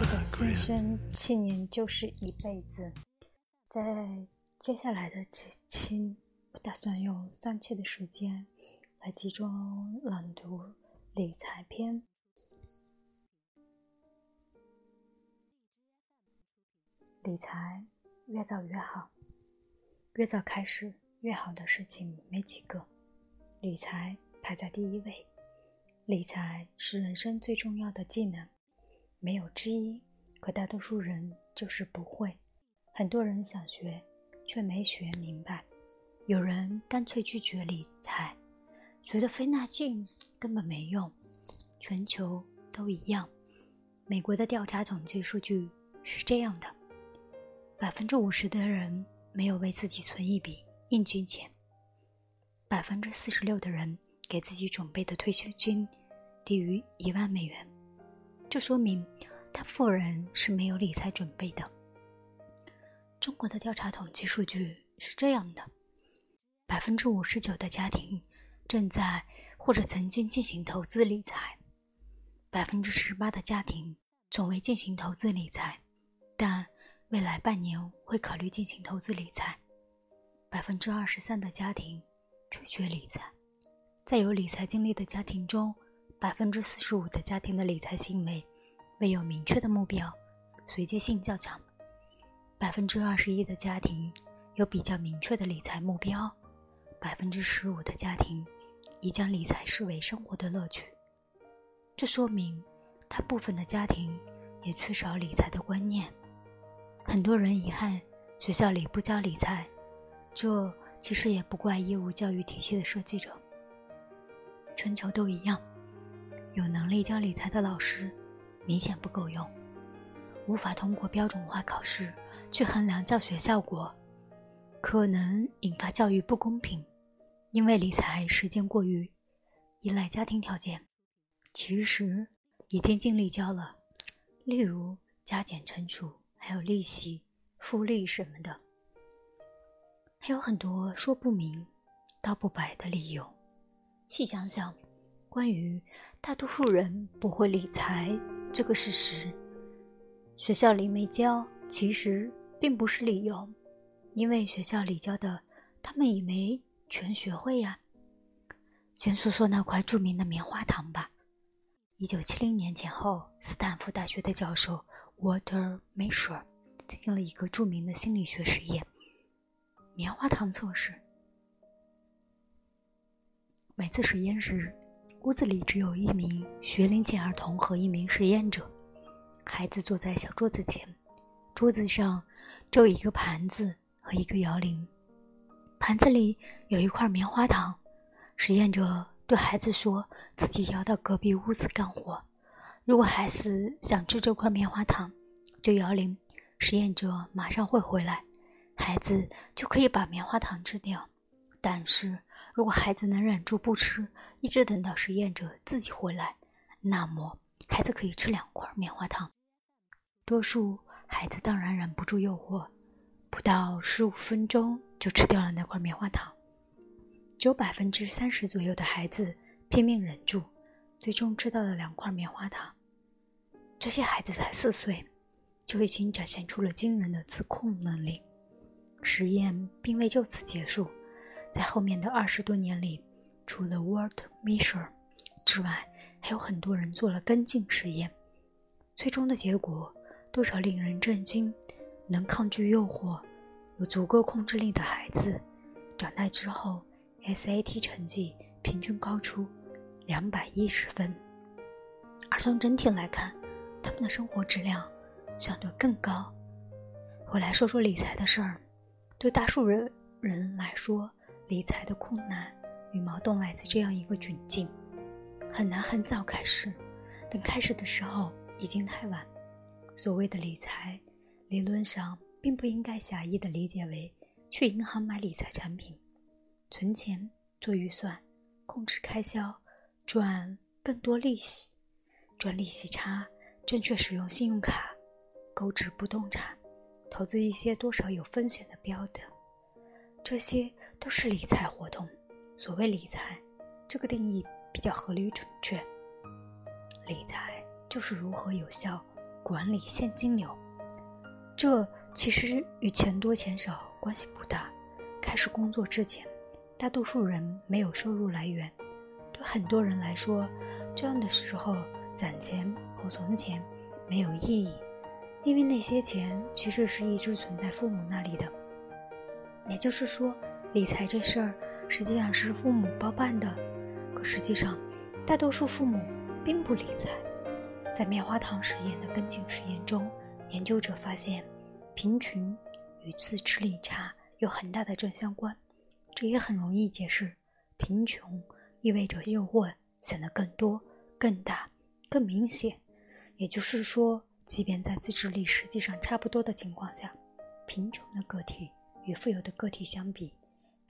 夏 lose 来老 in 师的 my《新生七年就是一辈子》。在接下来的几期，我打算用三期的时间来集中朗读理财篇。理财越早越好，越早开始越好的事情没几个，理财排在第一位。理财是人生最重要的技能，没有之一。可大多数人就是不会，很多人想学，却没学明白。有人干脆拒绝理财，觉得费那劲根本没用。全球都一样。美国的调查统计数据是这样的：百分之五十的人没有为自己存一笔应急钱，百分之四十六的人给自己准备的退休金低于一万美元，这说明大部分人是没有理财准备的。中国的调查统计数据是这样的：百分之五十九的家庭正在或者曾经进行投资理财，百分之十八的家庭从未进行投资理财，但未来半年会考虑进行投资理财，百分之二十三的家庭拒绝理财。在有理财经历的家庭中，百分之四十五的家庭的理财行为未有明确的目标，随机性较强。百分之二十一的家庭有比较明确的理财目标，百分之十五的家庭已将理财视为生活的乐趣。这说明大部分的家庭也缺少理财的观念。很多人遗憾学校里不教理财，这其实也不怪义务教育体系的设计者。全球都一样，有能力教理财的老师明显不够用，无法通过标准化考试去衡量教学效果，可能引发教育不公平。因为理财时间过于依赖家庭条件，其实已经尽力教了，例如加减乘除，还有利息、复利什么的，还有很多说不明道不白的理由。细想想，关于大多数人不会理财这个事实，学校里没教，其实并不是理由，因为学校里教的，他们也没全学会呀。先说说那块著名的棉花糖吧。一九七零年前后，斯坦福大学的教授 Walter Mischel 进行了一个著名的心理学实验——棉花糖测试。每次实验时，屋子里只有一名学龄前儿童和一名实验者。孩子坐在小桌子前，桌子上只有一个盘子和一个摇铃，盘子里有一块棉花糖。实验者对孩子说自己要到隔壁屋子干活，如果孩子想吃这块棉花糖，就摇铃，实验者马上会回来，孩子就可以把棉花糖吃掉。但是如果孩子能忍住不吃，一直等到实验者自己回来，那么孩子可以吃两块棉花糖。多数孩子当然忍不住诱惑，不到十五分钟就吃掉了那块棉花糖。只有百分之三十左右的孩子拼命忍住，最终吃到了两块棉花糖。这些孩子才四岁，就已经展现出了惊人的自控能力。实验并未就此结束，在后面的二十多年里，除了 Walt Mischel 之外，还有很多人做了跟进实验。最终的结果多少令人震惊：能抗拒诱惑、有足够控制力的孩子，长大之后。SAT 成绩平均高出两百一十分，而从整体来看，他们的生活质量相对更高。我来说说理财的事儿，对大数人人来说，理财的困难与矛盾来自这样一个窘境：很难很早开始，等开始的时候已经太晚。所谓的理财，理论上并不应该狭义的理解为去银行买理财产品。存钱、做预算、控制开销、赚更多利息、赚利息差、正确使用信用卡、购置不动产、投资一些多少有风险的标的，这些都是理财活动。所谓理财，这个定义比较合理准确。理财就是如何有效管理现金流，这其实与钱多钱少关系不大。开始工作之前，大多数人没有收入来源，对很多人来说，这样的时候攒钱或存钱没有意义。因为那些钱其实是一直存在父母那里的，也就是说，理财这事儿实际上是父母包办的。可实际上，大多数父母并不理财。在棉花糖实验的跟进实验中，研究者发现，贫穷与自制力差有很大的正相关。这也很容易解释，贫穷意味着诱惑显得更多、更大、更明显。也就是说。即便在自制力实际上差不多的情况下，贫穷的个体与富有的个体相比，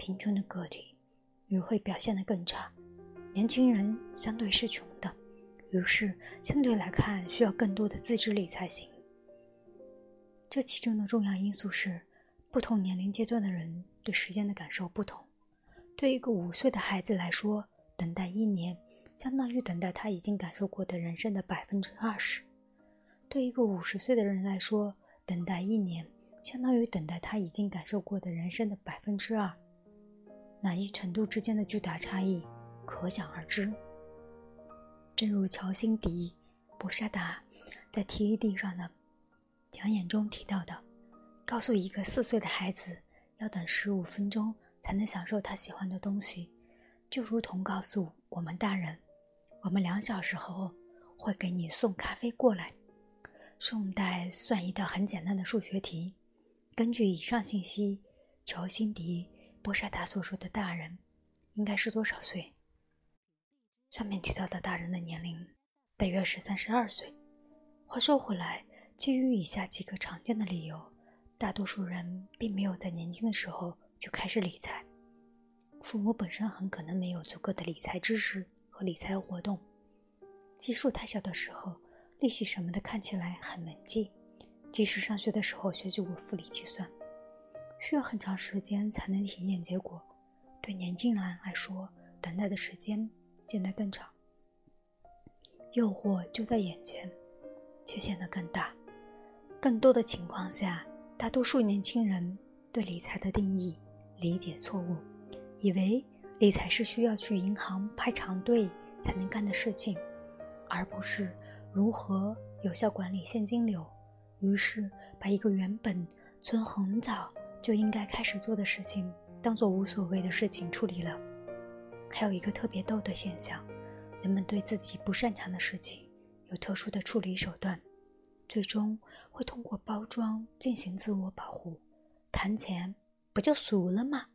贫穷的个体与会表现得更差。年轻人相对是穷的，于是相对来看需要更多的自制力才行。这其中的重要因素是，不同年龄阶段的人对时间的感受不同。对一个五岁的孩子来说，等待一年相当于等待他已经感受过的人生的百分之二十。对一个五十岁的人来说，等待一年相当于等待他已经感受过的人生的百分之二，哪一程度之间的巨大差异可想而知。正如乔辛迪·博沙达在 TED 上的讲演中提到的，告诉一个四岁的孩子要等十五分钟才能享受他喜欢的东西，就如同告诉我们大人，我们两小时后会给你送咖啡过来。宋代算一道很简单的数学题。根据以上信息，乔辛迪·波沙达所说的大人应该是多少岁？上面提到的大人的年龄大约是三十二岁。话说回来，基于以下几个常见的理由，大多数人并没有在年轻的时候就开始理财。父母本身很可能没有足够的理财知识和理财活动，基数太小的时候。利息什么的看起来很门记，即使上学的时候学习过复利计算，需要很长时间才能体验结果。对年轻人来说，等待的时间显得更长，诱惑就在眼前，却显得更大。更多的情况下，大多数年轻人对理财的定义理解错误，以为理财是需要去银行排长队才能干的事情，而不是。如何有效管理现金流？于是把一个原本存很早就应该开始做的事情，当做无所谓的事情处理了。还有一个特别逗的现象：人们对自己不擅长的事情有特殊的处理手段，最终会通过包装进行自我保护。谈钱不就俗了吗？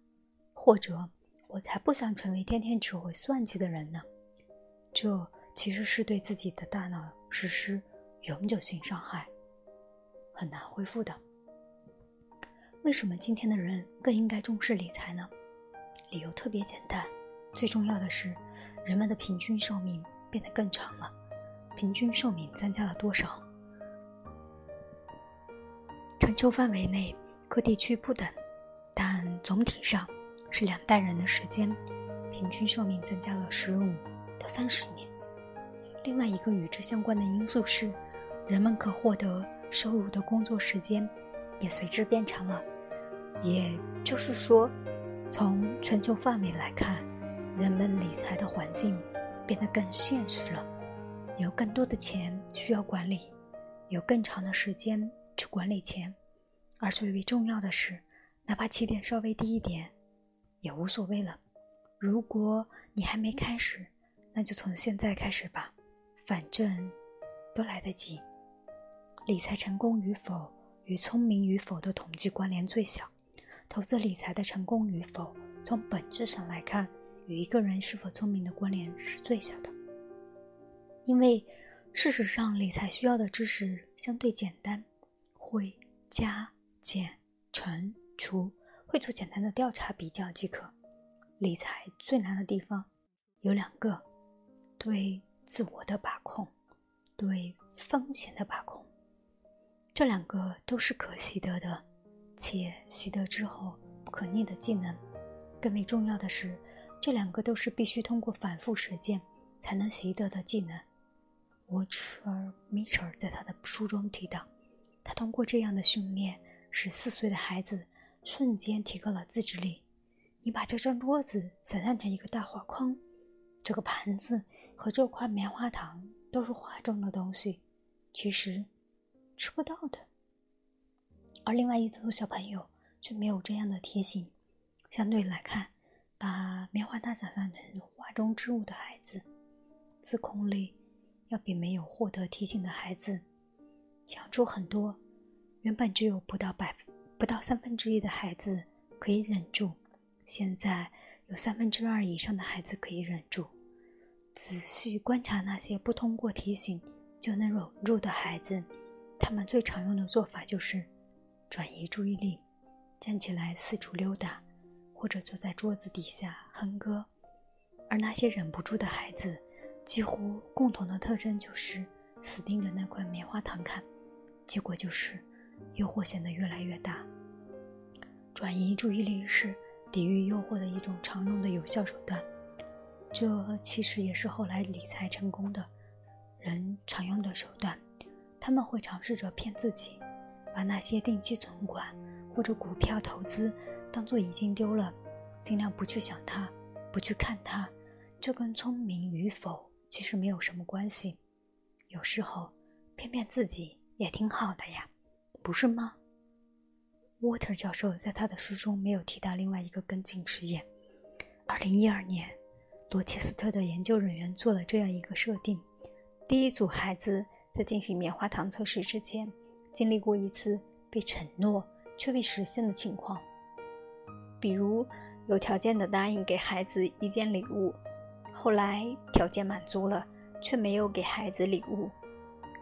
或者我才不想成为天天只会算计的人呢？这。其实是对自己的大脑实施永久性伤害，很难恢复的。为什么今天的人更应该重视理财呢？理由特别简单，最重要的是，人们的平均寿命变得更长了。平均寿命增加了多少？全球范围内各地区不等，但总体上是两代人的时间，平均寿命增加了十五到三十年。另外一个与之相关的因素是，人们可获得收入的工作时间也随之变长了。也就是说，从全球范围来看，人们理财的环境变得更现实了，有更多的钱需要管理，有更长的时间去管理钱。而最为重要的是，哪怕起点稍微低一点，也无所谓了。如果你还没开始，那就从现在开始吧。反正都来得及。理财成功与否与聪明与否的统计关联最小，投资理财的成功与否，从本质上来看，与一个人是否聪明的关联是最小的。因为事实上，理财需要的知识相对简单，会加减乘除，会做简单的调查比较即可。理财最难的地方有两个，对。自我的把控，对风险的把控。这两个都是可习得的，且习得之后不可逆的技能。更为重要的是，这两个都是必须通过反复实践才能习得的技能。沃特尔·米切尔在他的书中提到，他通过这样的训练，使四岁的孩子瞬间提高了自制力。你把这张桌子想象成一个大画框，这个盘子和这块棉花糖都是画中的东西，其实吃不到的。而另外一组小朋友却没有这样的提醒。相对来看，把棉花糖想象成画中之物的孩子，自控力要比没有获得提醒的孩子强出很多。原本只有不到百分不到三分之一的孩子可以忍住，现在有三分之二以上的孩子可以忍住。仔细观察那些不通过提醒就能忍住的孩子，他们最常用的做法就是转移注意力，站起来四处溜达。或者坐在桌子底下哼歌，而那些忍不住的孩子，几乎共同的特征就是死盯着那块棉花糖看，结果就是诱惑显得越来越大。转移注意力是抵御诱惑的一种常用的有效手段，这其实也是后来理财成功的人常用的手段。他们会尝试着骗自己，把那些定期存款或者股票投资。当做已经丢了，尽量不去想它，不去看它，这跟聪明与否其实没有什么关系。有时候骗骗自己也挺好的呀，不是吗？沃特教授在他的书中没有提到另外一个跟进实验。二零一二年，罗切斯特的研究人员做了这样一个设定：第一组孩子在进行棉花糖测试之前，经历过一次被承诺却未实现的情况。比如有条件的答应给孩子一件礼物，后来条件满足了，却没有给孩子礼物。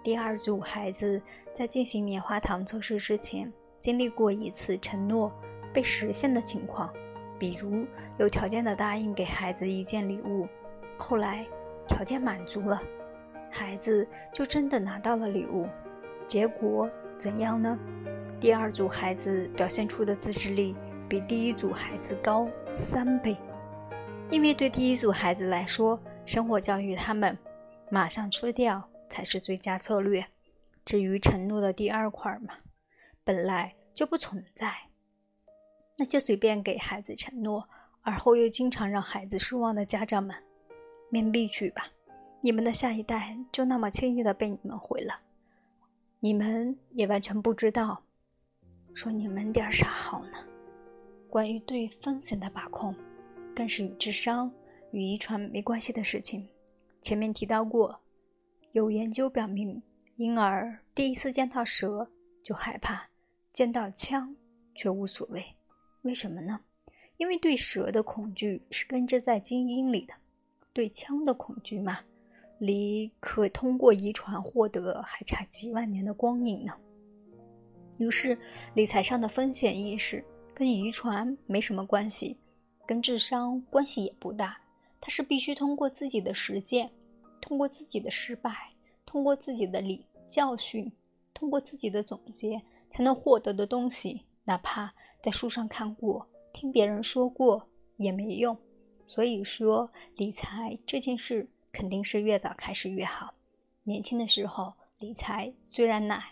第二组孩子在进行棉花糖测试之前，经历过一次承诺被实现的情况，比如有条件的答应给孩子一件礼物，后来条件满足了，孩子就真的拿到了礼物。结果怎样呢？第二组孩子表现出的自制力。比第一组孩子高三倍，因为对第一组孩子来说，生活教育他们马上吃掉才是最佳策略。至于承诺的第二块嘛，本来就不存在，那就随便给孩子承诺，而后又经常让孩子失望的家长们，面壁去吧！你们的下一代就那么轻易的被你们毁了，你们也完全不知道，说你们点啥好呢？关于对风险的把控，更是与智商、与遗传没关系的事情。前面提到过，有研究表明，婴儿第一次见到蛇就害怕，见到枪却无所谓。为什么呢？因为对蛇的恐惧是根植在基因里的，对枪的恐惧嘛，离可通过遗传获得还差几万年的光阴呢。于是，理财上的风险意识。跟遗传没什么关系，跟智商关系也不大。它是必须通过自己的实践，通过自己的失败，通过自己的理教训，通过自己的总结才能获得的东西。哪怕在书上看过，听别人说过也没用。所以说，理财这件事肯定是越早开始越好。年轻的时候理财虽然难，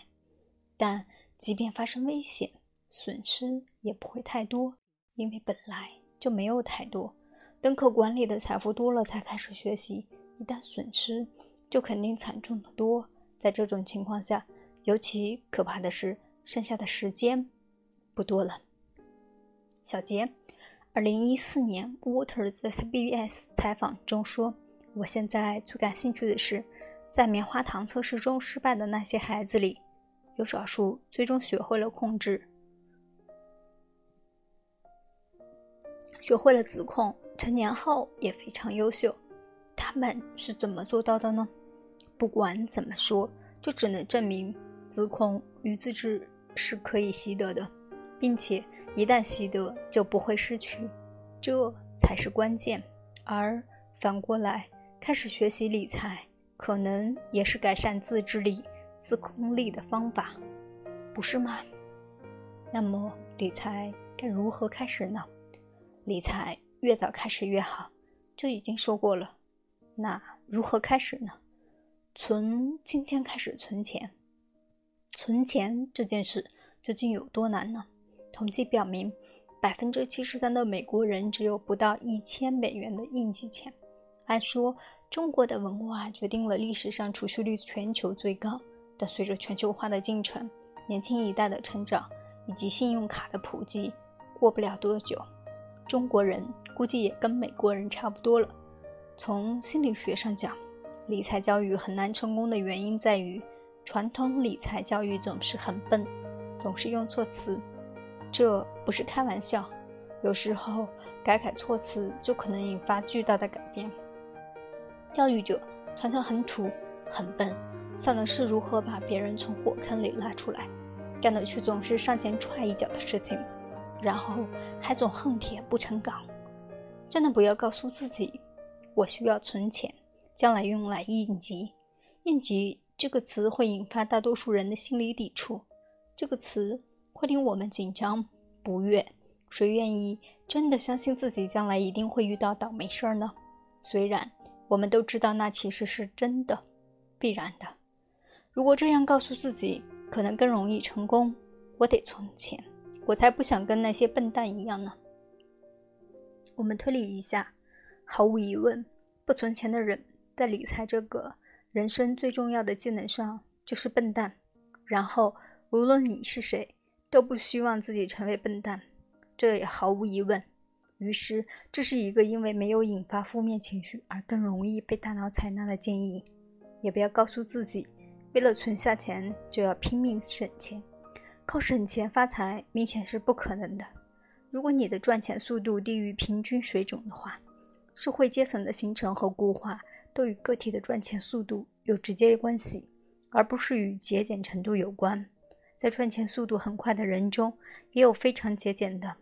但即便发生危险。损失也不会太多，因为本来就没有太多。等可管理的财富多了，才开始学习，一旦损失，就肯定惨重的多。在这种情况下，尤其可怕的是，剩下的时间不多了。小杰，二零一四年，Waters 在 CBS 采访中说：“我现在最感兴趣的是，在棉花糖测试中失败的那些孩子里，有少数最终学会了控制。”学会了自控，成年后也非常优秀。他们是怎么做到的呢？不管怎么说，就只能证明自控与自制是可以习得的，并且一旦习得就不会失去，这才是关键。而反过来，开始学习理财，可能也是改善自制力、自控力的方法。不是吗？那么理财该如何开始呢？理财越早开始越好，就已经说过了。那如何开始呢？存，今天开始存钱。存钱这件事究竟有多难呢？统计表明，百分之七十三的美国人只有不到一千美元的应急钱。按说，中国的文化决定了历史上储蓄率全球最高，但随着全球化的进程，年轻一代的成长以及信用卡的普及，过不了多久，中国人估计也跟美国人差不多了。从心理学上讲，理财教育很难成功的原因在于，传统理财教育总是很笨，总是用错词。这不是开玩笑，有时候改改措辞就可能引发巨大的改变。教育者常常很土、很笨，想的是如何把别人从火坑里拉出来，干的却总是上前踹一脚的事情，然后还总恨铁不成钢。真的不要告诉自己，我需要存钱，将来用来应急。应急这个词会引发大多数人的心理抵触，这个词会令我们紧张不悦。谁愿意真的相信自己将来一定会遇到倒霉事儿呢？虽然。我们都知道那其实是真的，必然的。如果这样告诉自己，可能更容易成功。我得存钱，我才不想跟那些笨蛋一样呢。我们推理一下，毫无疑问，不存钱的人在理财这个人生最重要的技能上就是笨蛋。然后，无论你是谁，都不希望自己成为笨蛋，这也毫无疑问。于是，这是一个因为没有引发负面情绪而更容易被大脑采纳的建议。也不要告诉自己，为了存下钱就要拼命省钱，靠省钱发财明显是不可能的。如果你的赚钱速度低于平均水准的话，社会阶层的形成和固化都与个体的赚钱速度有直接关系，而不是与节俭程度有关。在赚钱速度很快的人中，也有非常节俭的，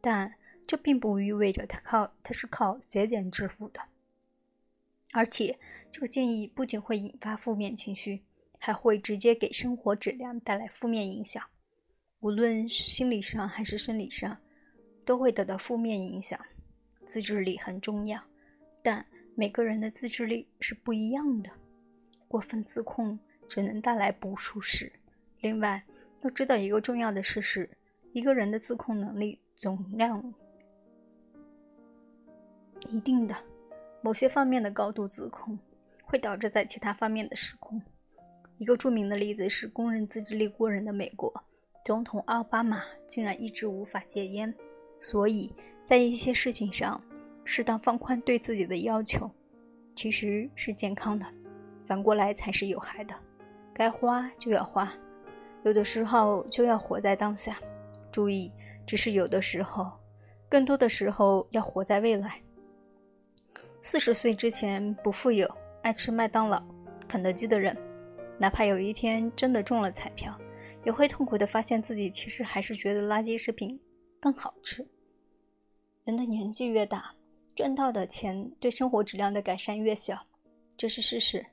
但。这并不意味着他靠他是靠节俭致富的，而且这个建议不仅会引发负面情绪，还会直接给生活质量带来负面影响，无论是心理上还是生理上，都会得到负面影响。自制力很重要，但每个人的自制力是不一样的，过分自控只能带来不舒适。另外，要知道一个重要的事实：一个人的自控能力总量。一定的，某些方面的高度自控会导致在其他方面的失控。一个著名的例子是公认自制力过人的美国总统奥巴马，竟然一直无法戒烟。所以在一些事情上，适当放宽对自己的要求，其实是健康的；反过来才是有害的。该花就要花，有的时候就要活在当下。注意，只是有的时候，更多的时候要活在未来。四十岁之前不富有、爱吃麦当劳、肯德基的人，哪怕有一天真的中了彩票，也会痛苦地发现自己其实还是觉得垃圾食品更好吃。人的年纪越大，赚到的钱对生活质量的改善越小，这是事实。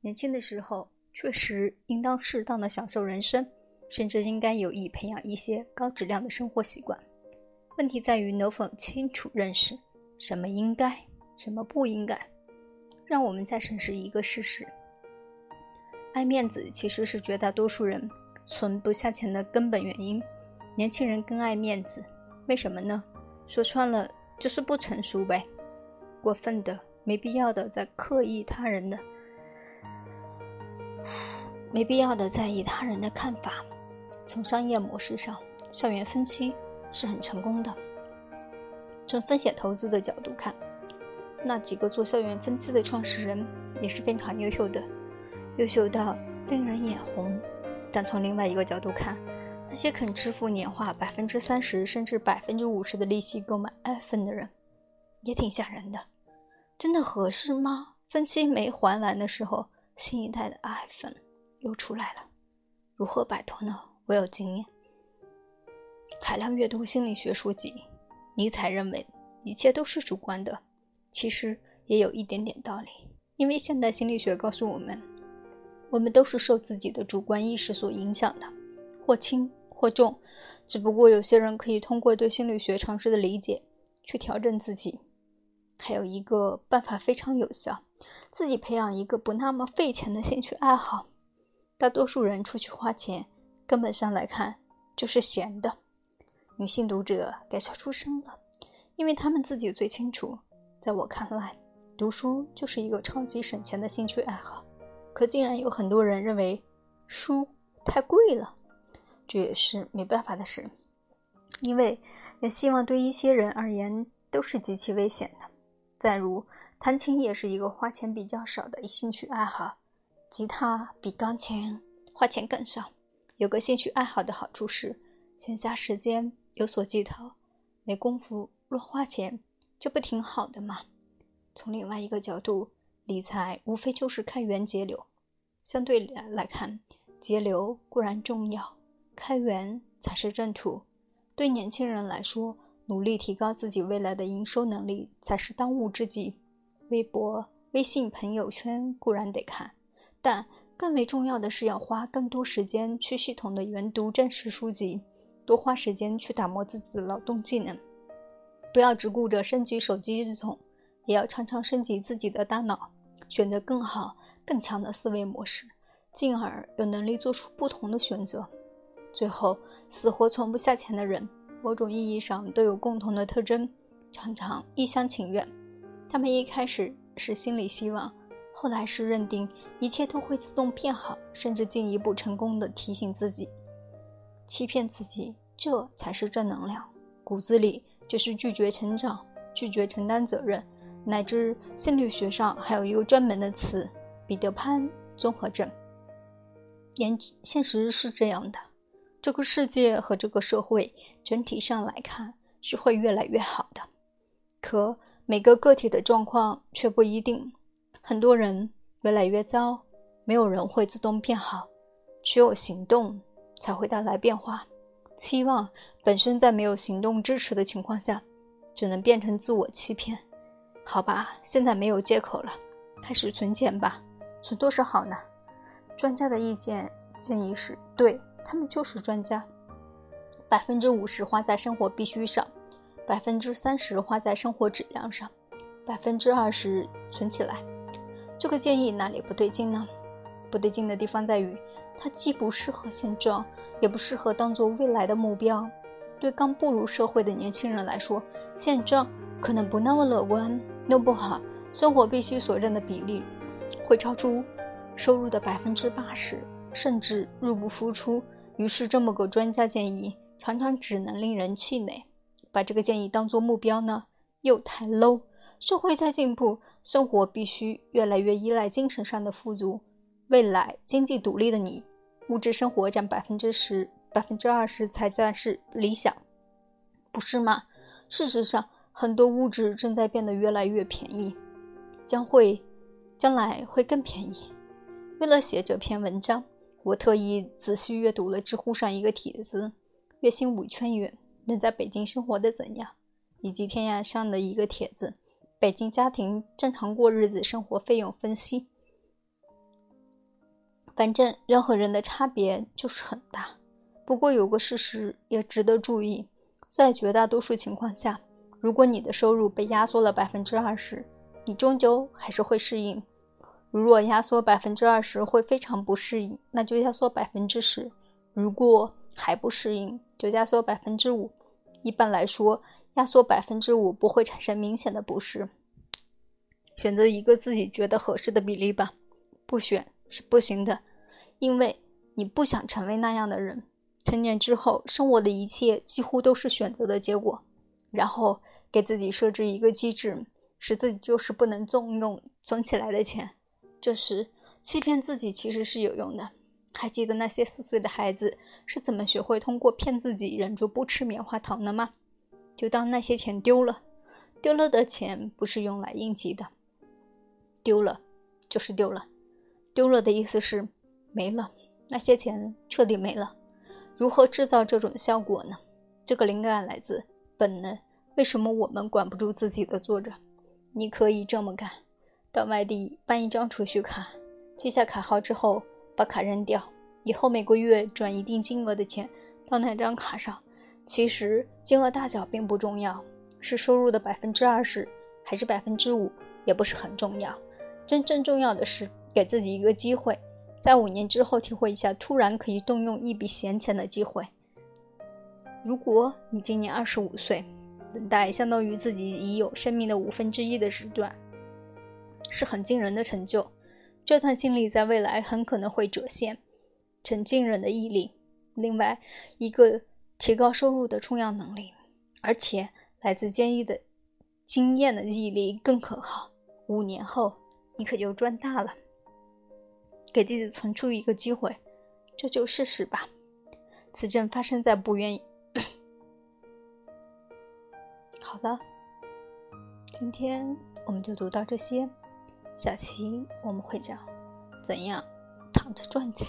年轻的时候确实应当适当的享受人生，甚至应该有意培养一些高质量的生活习惯。问题在于能否清楚认识什么应该。什么不应该？让我们再审视一个事实：爱面子其实是绝大多数人存不下钱的根本原因。年轻人更爱面子，为什么呢？说穿了就是不成熟呗。过分的、没必要的在刻意他人的、没必要的在意他人的看法。从商业模式上，校园分期是很成功的。从风险投资的角度看。那几个做校园分期的创始人也是非常优秀的，优秀到令人眼红。但从另外一个角度看，那些肯支付年化百分之三十甚至百分之五十的利息购买 iPhone 的人，也挺吓人的。真的合适吗？分期没还完的时候，新一代的 iPhone 又出来了，如何摆脱呢？我有经验。海量阅读心理学书籍，尼采认为一切都是主观的。其实也有一点点道理，因为现代心理学告诉我们，我们都是受自己的主观意识所影响的。或轻或重，只不过有些人可以通过对心理学常识的理解去调整自己。还有一个办法非常有效，自己培养一个不那么费钱的兴趣爱好。大多数人出去花钱，根本上来看就是闲的。女性读者该笑出声了，因为她们自己最清楚。在我看来，读书就是一个超级省钱的兴趣爱好。可竟然有很多人认为书太贵了，这也是没办法的事。因为也希望对一些人而言都是极其危险的。再如，弹琴也是一个花钱比较少的兴趣爱好，吉他比钢琴花钱更少。有个兴趣爱好的好处是，闲暇时间有所寄托，没工夫乱花钱，这不挺好的吗？从另外一个角度，理财无非就是开源节流。相对来来看，节流固然重要，开源才是正途。对年轻人来说，努力提高自己未来的营收能力才是当务之急。微博、微信朋友圈固然得看，但更为重要的是要花更多时间去系统的研读正史书籍，多花时间去打磨自己的劳动技能。不要只顾着升级手机系统，也要常常升级自己的大脑，选择更好、更强的思维模式，进而有能力做出不同的选择。最后，死活存不下钱的人。某种意义上都有共同的特征，常常一厢情愿。他们一开始是心里希望，后来是认定一切都会自动变好，甚至进一步成功的提醒自己、欺骗自己，这才是正能量。骨子里就是拒绝成长、拒绝承担责任，乃至心理学上还有一个专门的词——彼得潘综合症。现现实是这样的。这个世界和这个社会整体上来看是会越来越好的，可每个个体的状况却不一定。很多人越来越糟，没有人会自动变好，只有行动才会带来变化。期望本身在没有行动支持的情况下，只能变成自我欺骗。好吧，现在没有借口了，开始存钱吧。存多少好呢？专家的意见建议是对。他们就是专家。百分之五十花在生活必须上，百分之三十花在生活质量上，百分之二十存起来。这个建议哪里不对劲呢？不对劲的地方在于，它既不适合现状，也不适合当做未来的目标。对刚步入社会的年轻人来说，现状可能不那么乐观，弄不好生活必须所占的比例会超出收入的百分之八十。甚至入不敷出，于是这么个专家建议，常常只能令人气馁。把这个建议当做目标呢，又太 low。社会在进步，生活必须越来越依赖精神上的富足。未来经济独立的你，物质生活占百分之十、百分之二十才算是理想，不是吗？事实上，很多物质正在变得越来越便宜，将会，将来会更便宜。为了写这篇文章。我特意仔细阅读了知乎上一个帖子，月薪五千元能在北京生活的怎样，以及天涯上的一个帖子，北京家庭正常过日子生活费用分析。反正人和人的差别就是很大。不过有个事实也值得注意，在绝大多数情况下，如果你的收入被压缩了百分之二十，你终究还是会适应。如若压缩百分之二十会非常不适应，那就压缩百分之十；如果还不适应，就压缩百分之五。一般来说，压缩百分之五不会产生明显的不适。选择一个自己觉得合适的比例吧，不选是不行的，因为你不想成为那样的人。成年之后，生活的一切几乎都是选择的结果。然后给自己设置一个机制，使自己就是不能纵用存起来的钱。这时，欺骗自己其实是有用的。还记得那些四岁的孩子是怎么学会通过骗自己忍住不吃棉花糖的吗？就当那些钱丢了，丢了的钱不是用来应急的，丢了就是丢了。丢了的意思是没了，那些钱彻底没了。如何制造这种效果呢？这个灵感来自本能。为什么我们管不住自己的作者？你可以这么干。到外地办一张储蓄卡，记下卡号之后把卡扔掉，以后每个月转一定金额的钱到那张卡上。其实金额大小并不重要，是收入的百分之二十还是百分之五也不是很重要。真正重要的是给自己一个机会，在五年之后体会一下突然可以动用一笔闲钱的机会。如果你今年二十五岁，等待相当于自己已有生命的五分之一的时段，是很惊人的成就。这段经历在未来很可能会折现成惊人的毅力。另外一个提高收入的重要能力，而且来自坚毅的经验的毅力更可靠。五年后，你可就赚大了。给自己存出一个机会，这就试试吧。此症发生在不愿意。好了，今天我们就读到这些。下期我们会讲怎样躺着赚钱。